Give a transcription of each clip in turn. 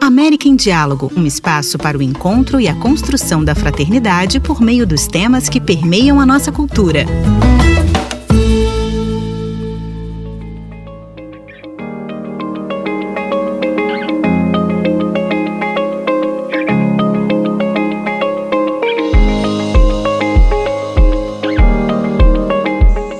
América em Diálogo, um espaço para o encontro e a construção da fraternidade por meio dos temas que permeiam a nossa cultura.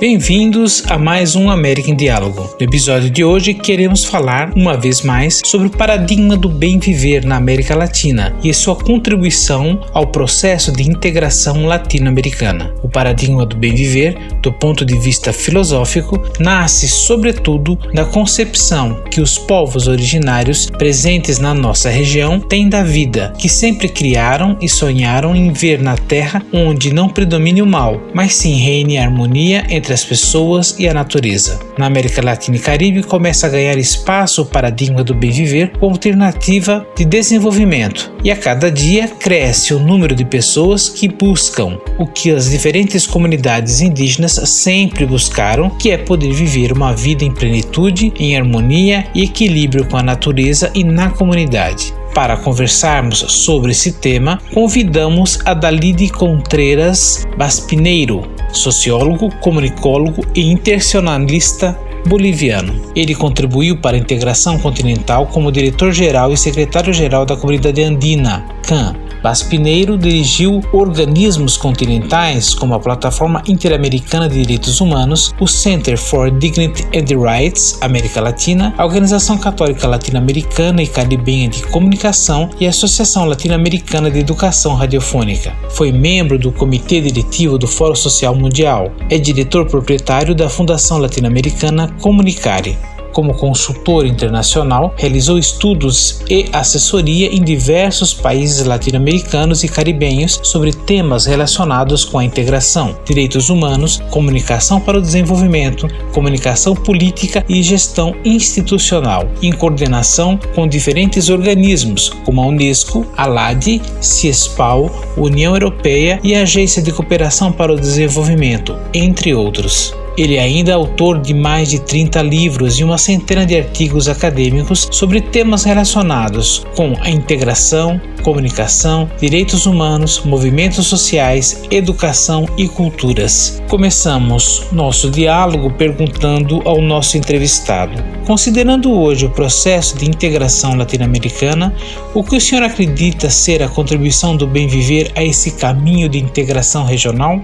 Bem-vindos a mais um América em Diálogo. No episódio de hoje, queremos falar uma vez mais sobre o paradigma do bem viver na América Latina e sua contribuição ao processo de integração latino-americana. O paradigma do bem viver, do ponto de vista filosófico, nasce sobretudo da concepção que os povos originários presentes na nossa região têm da vida, que sempre criaram e sonharam em ver na Terra onde não predomine o mal, mas sim reine a harmonia entre as as pessoas e a natureza. Na América Latina e Caribe começa a ganhar espaço o paradigma do bem viver como alternativa de desenvolvimento, e a cada dia cresce o número de pessoas que buscam o que as diferentes comunidades indígenas sempre buscaram, que é poder viver uma vida em plenitude, em harmonia e equilíbrio com a natureza e na comunidade. Para conversarmos sobre esse tema, convidamos a Dalide Contreras Baspineiro, sociólogo, comunicólogo e internacionalista boliviano. Ele contribuiu para a integração continental como diretor-geral e secretário-geral da Comunidade Andina, CAN, Baspineiro dirigiu organismos continentais como a Plataforma Interamericana de Direitos Humanos, o Center for Dignity and Rights América Latina, a Organização Católica Latino-Americana e Caribenha de Comunicação e a Associação Latino-Americana de Educação Radiofônica. Foi membro do Comitê Diretivo do Fórum Social Mundial. É diretor proprietário da Fundação Latino-Americana Comunicare. Como consultor internacional, realizou estudos e assessoria em diversos países latino-americanos e caribenhos sobre temas relacionados com a integração, direitos humanos, comunicação para o desenvolvimento, comunicação política e gestão institucional, em coordenação com diferentes organismos como a Unesco, a LAD, CIESPAL, União Europeia e a Agência de Cooperação para o Desenvolvimento, entre outros. Ele é ainda autor de mais de 30 livros e uma centena de artigos acadêmicos sobre temas relacionados com a integração, comunicação, direitos humanos, movimentos sociais, educação e culturas. Começamos nosso diálogo perguntando ao nosso entrevistado: considerando hoje o processo de integração latino-americana, o que o senhor acredita ser a contribuição do bem viver a esse caminho de integração regional?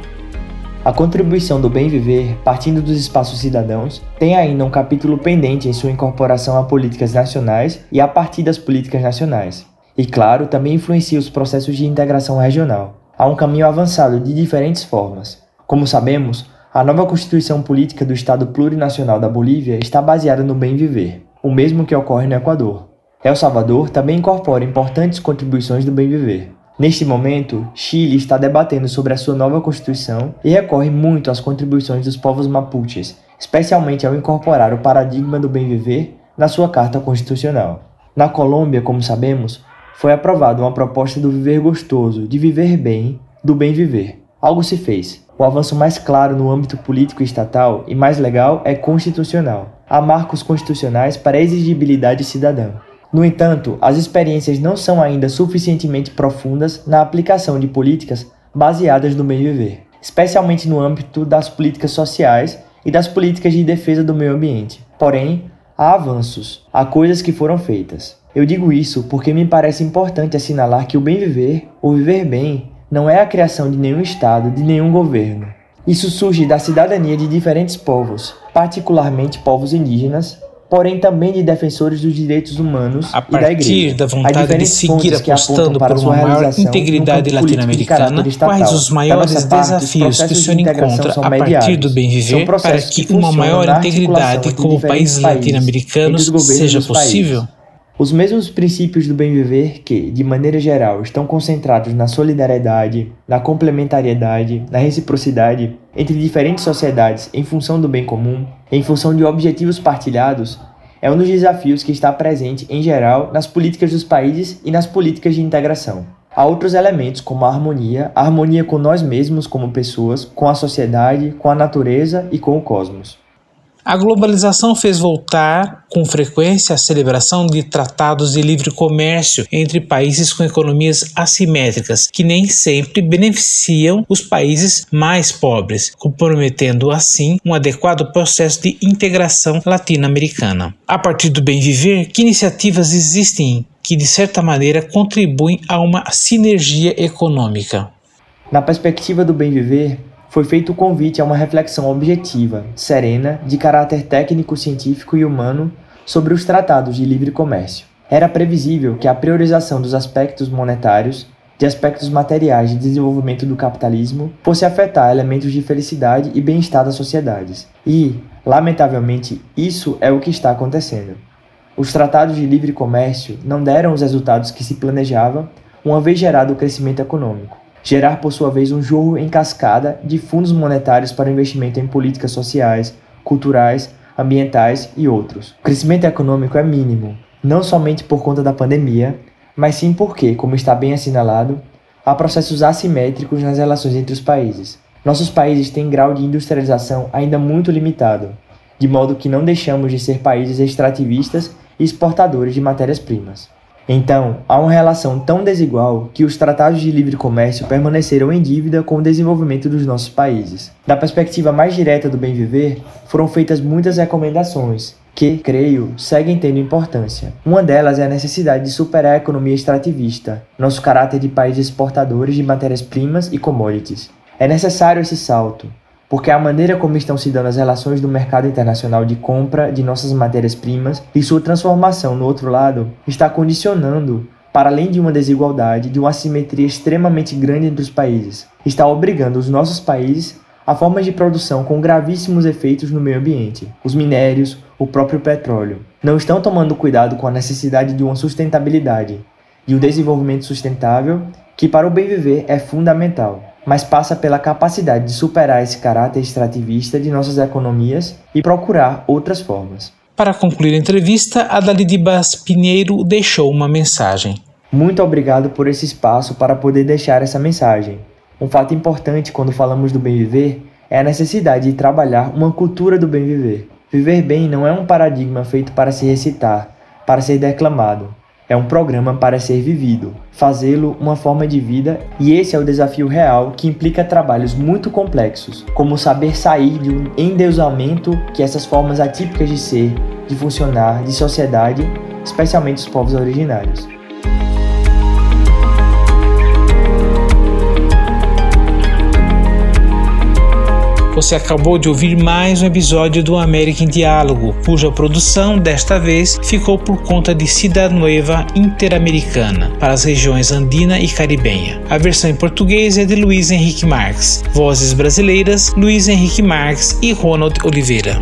A contribuição do bem viver, partindo dos espaços cidadãos, tem ainda um capítulo pendente em sua incorporação a políticas nacionais e a partir das políticas nacionais. E, claro, também influencia os processos de integração regional. Há um caminho avançado de diferentes formas. Como sabemos, a nova Constituição Política do Estado Plurinacional da Bolívia está baseada no bem viver, o mesmo que ocorre no Equador. El Salvador também incorpora importantes contribuições do bem viver. Neste momento, Chile está debatendo sobre a sua nova constituição e recorre muito às contribuições dos povos mapuches, especialmente ao incorporar o paradigma do bem viver na sua Carta Constitucional. Na Colômbia, como sabemos, foi aprovada uma proposta do viver gostoso, de viver bem, do bem viver. Algo se fez. O avanço mais claro no âmbito político e estatal e mais legal é constitucional. Há marcos constitucionais para a exigibilidade cidadã. No entanto, as experiências não são ainda suficientemente profundas na aplicação de políticas baseadas no bem viver, especialmente no âmbito das políticas sociais e das políticas de defesa do meio ambiente. Porém, há avanços, há coisas que foram feitas. Eu digo isso porque me parece importante assinalar que o bem viver, o viver bem, não é a criação de nenhum Estado, de nenhum governo. Isso surge da cidadania de diferentes povos, particularmente povos indígenas, porém também de defensores dos direitos humanos a e da igreja. da vontade de seguir apostando por uma maior integridade latino-americana, quais os maiores desafios que o senhor encontra a partir do bem viver para que uma maior integridade como países latino-americanos seja possível? Os mesmos princípios do bem viver que, de maneira geral, estão concentrados na solidariedade, na complementariedade, na reciprocidade entre diferentes sociedades em função do bem comum, em função de objetivos partilhados, é um dos desafios que está presente em geral nas políticas dos países e nas políticas de integração. Há outros elementos como a harmonia, a harmonia com nós mesmos como pessoas, com a sociedade, com a natureza e com o cosmos. A globalização fez voltar com frequência a celebração de tratados de livre comércio entre países com economias assimétricas, que nem sempre beneficiam os países mais pobres, comprometendo assim um adequado processo de integração latino-americana. A partir do bem viver, que iniciativas existem que de certa maneira contribuem a uma sinergia econômica? Na perspectiva do bem viver, foi feito o convite a uma reflexão objetiva, serena, de caráter técnico, científico e humano sobre os tratados de livre comércio. Era previsível que a priorização dos aspectos monetários, de aspectos materiais de desenvolvimento do capitalismo, fosse afetar elementos de felicidade e bem-estar das sociedades. E, lamentavelmente, isso é o que está acontecendo. Os tratados de livre comércio não deram os resultados que se planejava, uma vez gerado o crescimento econômico gerar por sua vez um jogo em cascada de fundos monetários para investimento em políticas sociais, culturais, ambientais e outros. O crescimento econômico é mínimo, não somente por conta da pandemia, mas sim porque, como está bem assinalado, há processos assimétricos nas relações entre os países. Nossos países têm grau de industrialização ainda muito limitado, de modo que não deixamos de ser países extrativistas e exportadores de matérias-primas. Então, há uma relação tão desigual que os tratados de livre comércio permaneceram em dívida com o desenvolvimento dos nossos países. Da perspectiva mais direta do bem viver, foram feitas muitas recomendações, que, creio, seguem tendo importância. Uma delas é a necessidade de superar a economia extrativista, nosso caráter de país exportadores de matérias-primas e commodities. É necessário esse salto, porque a maneira como estão se dando as relações do mercado internacional de compra de nossas matérias-primas e sua transformação no outro lado está condicionando, para além de uma desigualdade, de uma assimetria extremamente grande entre os países, está obrigando os nossos países a formas de produção com gravíssimos efeitos no meio ambiente. Os minérios, o próprio petróleo, não estão tomando cuidado com a necessidade de uma sustentabilidade e o desenvolvimento sustentável, que para o bem viver é fundamental mas passa pela capacidade de superar esse caráter extrativista de nossas economias e procurar outras formas. Para concluir a entrevista, Adalidibas Pinheiro deixou uma mensagem. Muito obrigado por esse espaço para poder deixar essa mensagem. Um fato importante quando falamos do bem viver é a necessidade de trabalhar uma cultura do bem viver. Viver bem não é um paradigma feito para se recitar, para ser declamado, é um programa para ser vivido, fazê-lo uma forma de vida, e esse é o desafio real que implica trabalhos muito complexos, como saber sair de um endeusamento que essas formas atípicas de ser, de funcionar, de sociedade, especialmente os povos originários. Você acabou de ouvir mais um episódio do América em Diálogo, cuja produção desta vez ficou por conta de Cidade Nueva Interamericana para as regiões andina e caribenha. A versão em português é de Luiz Henrique Marques. Vozes brasileiras: Luiz Henrique Marques e Ronald Oliveira.